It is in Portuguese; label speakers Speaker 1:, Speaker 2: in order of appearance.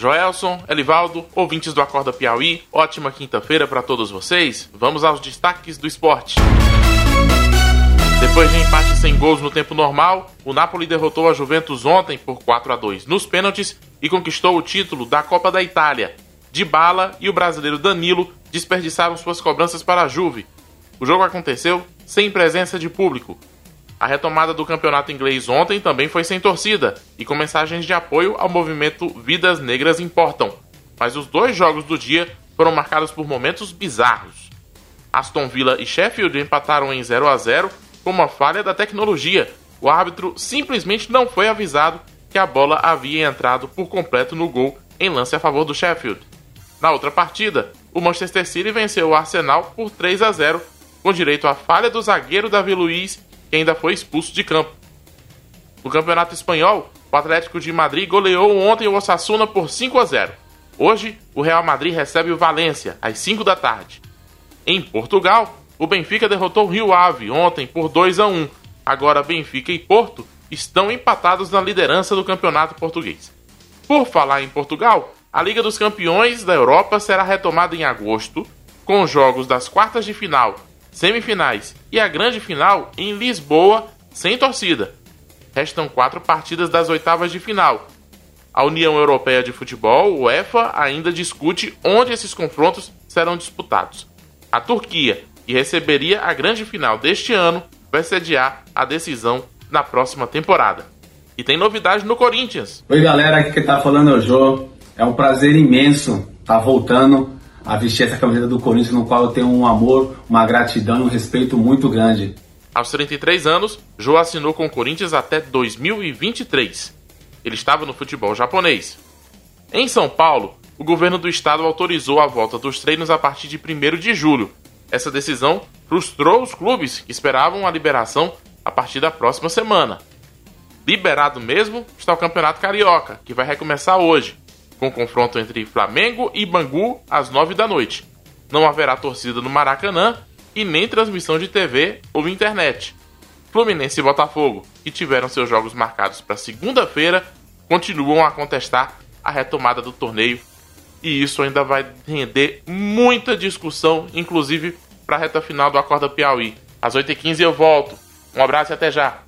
Speaker 1: Joelson, Elivaldo, ouvintes do Acorda Piauí, ótima quinta-feira para todos vocês. Vamos aos destaques do esporte. Depois de empate sem gols no tempo normal, o Napoli derrotou a Juventus ontem por 4 a 2 nos pênaltis e conquistou o título da Copa da Itália. De Bala e o brasileiro Danilo desperdiçaram suas cobranças para a Juve. O jogo aconteceu sem presença de público. A retomada do campeonato inglês ontem também foi sem torcida e com mensagens de apoio ao movimento Vidas Negras Importam. Mas os dois jogos do dia foram marcados por momentos bizarros. Aston Villa e Sheffield empataram em 0 a 0 com uma falha da tecnologia. O árbitro simplesmente não foi avisado que a bola havia entrado por completo no gol em lance a favor do Sheffield. Na outra partida, o Manchester City venceu o Arsenal por 3 a 0, com direito à falha do zagueiro Davi Luiz, que ainda foi expulso de campo. No Campeonato Espanhol, o Atlético de Madrid goleou ontem o Osasuna por 5 a 0. Hoje, o Real Madrid recebe o Valência às 5 da tarde. Em Portugal, o Benfica derrotou o Rio Ave ontem por 2 a 1. Agora Benfica e Porto estão empatados na liderança do campeonato português. Por falar em Portugal, a Liga dos Campeões da Europa será retomada em agosto, com jogos das quartas de final, semifinais e a grande final em Lisboa, sem torcida. Restam quatro partidas das oitavas de final. A União Europeia de Futebol, UEFA, ainda discute onde esses confrontos serão disputados. A Turquia que receberia a grande final deste ano, vai sediar a decisão na próxima temporada. E tem novidade no Corinthians.
Speaker 2: Oi galera, aqui que tá falando é o Jô. É um prazer imenso estar tá voltando a vestir essa camiseta do Corinthians, no qual eu tenho um amor, uma gratidão e um respeito muito grande.
Speaker 1: Aos 33 anos, Jô assinou com o Corinthians até 2023. Ele estava no futebol japonês. Em São Paulo, o governo do estado autorizou a volta dos treinos a partir de 1 de julho, essa decisão frustrou os clubes que esperavam a liberação a partir da próxima semana. Liberado mesmo está o Campeonato Carioca, que vai recomeçar hoje, com confronto entre Flamengo e Bangu às 9 da noite. Não haverá torcida no Maracanã e nem transmissão de TV ou internet. Fluminense e Botafogo, que tiveram seus jogos marcados para segunda-feira, continuam a contestar a retomada do torneio e isso ainda vai render muita discussão, inclusive para a reta final do Acorda Piauí. Às 8h15 eu volto. Um abraço e até já.